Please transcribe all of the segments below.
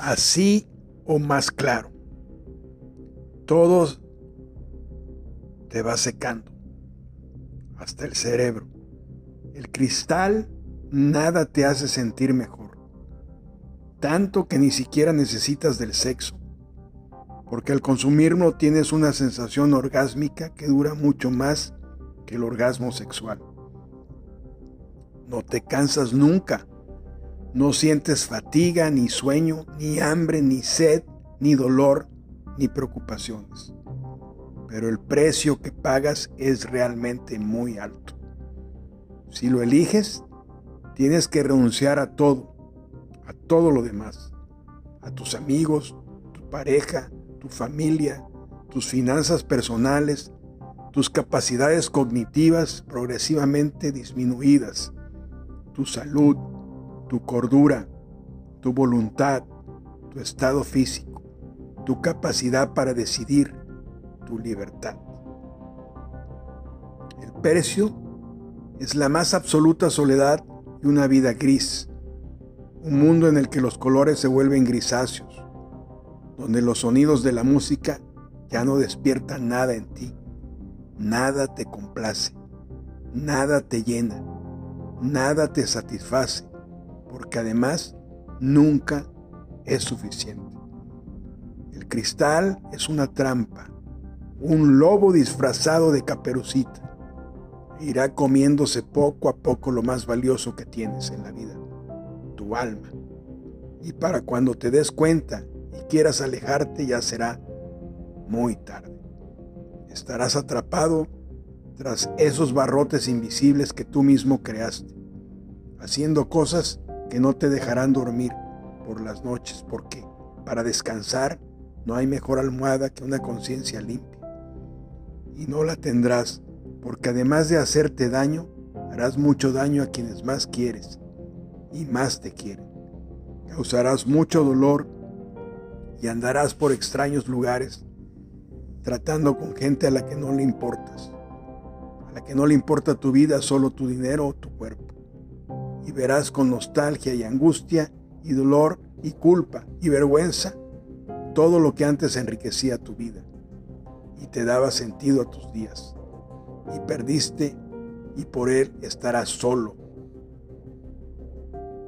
así o más claro. Todo te va secando, hasta el cerebro. El cristal nada te hace sentir mejor, tanto que ni siquiera necesitas del sexo, porque al consumirlo tienes una sensación orgásmica que dura mucho más que el orgasmo sexual. No te cansas nunca, no sientes fatiga, ni sueño, ni hambre, ni sed, ni dolor, ni preocupaciones. Pero el precio que pagas es realmente muy alto. Si lo eliges, tienes que renunciar a todo, a todo lo demás, a tus amigos, tu pareja, tu familia, tus finanzas personales, tus capacidades cognitivas progresivamente disminuidas, tu salud, tu cordura, tu voluntad, tu estado físico, tu capacidad para decidir, tu libertad. El precio es la más absoluta soledad y una vida gris, un mundo en el que los colores se vuelven grisáceos, donde los sonidos de la música ya no despiertan nada en ti, nada te complace, nada te llena, nada te satisface, porque además nunca es suficiente. El cristal es una trampa, un lobo disfrazado de caperucita. Irá comiéndose poco a poco lo más valioso que tienes en la vida, tu alma. Y para cuando te des cuenta y quieras alejarte ya será muy tarde. Estarás atrapado tras esos barrotes invisibles que tú mismo creaste, haciendo cosas que no te dejarán dormir por las noches, porque para descansar no hay mejor almohada que una conciencia limpia. Y no la tendrás, porque además de hacerte daño, harás mucho daño a quienes más quieres y más te quieren. Causarás mucho dolor y andarás por extraños lugares tratando con gente a la que no le importas, a la que no le importa tu vida, solo tu dinero o tu cuerpo y verás con nostalgia y angustia y dolor y culpa y vergüenza todo lo que antes enriquecía tu vida y te daba sentido a tus días. Y perdiste y por él estarás solo.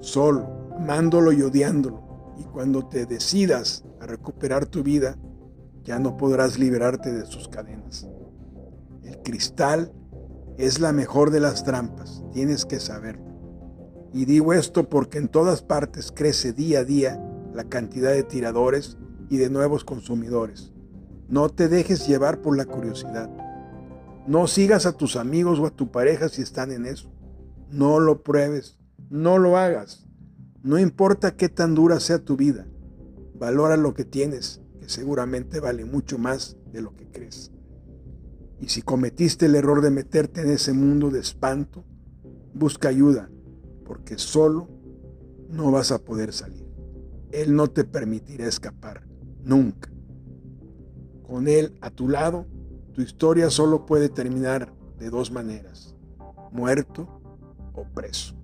Solo, amándolo y odiándolo. Y cuando te decidas a recuperar tu vida, ya no podrás liberarte de sus cadenas. El cristal es la mejor de las trampas, tienes que saberlo. Y digo esto porque en todas partes crece día a día la cantidad de tiradores y de nuevos consumidores. No te dejes llevar por la curiosidad. No sigas a tus amigos o a tu pareja si están en eso. No lo pruebes, no lo hagas. No importa qué tan dura sea tu vida, valora lo que tienes, que seguramente vale mucho más de lo que crees. Y si cometiste el error de meterte en ese mundo de espanto, busca ayuda porque solo no vas a poder salir. Él no te permitirá escapar, nunca. Con Él a tu lado, tu historia solo puede terminar de dos maneras, muerto o preso.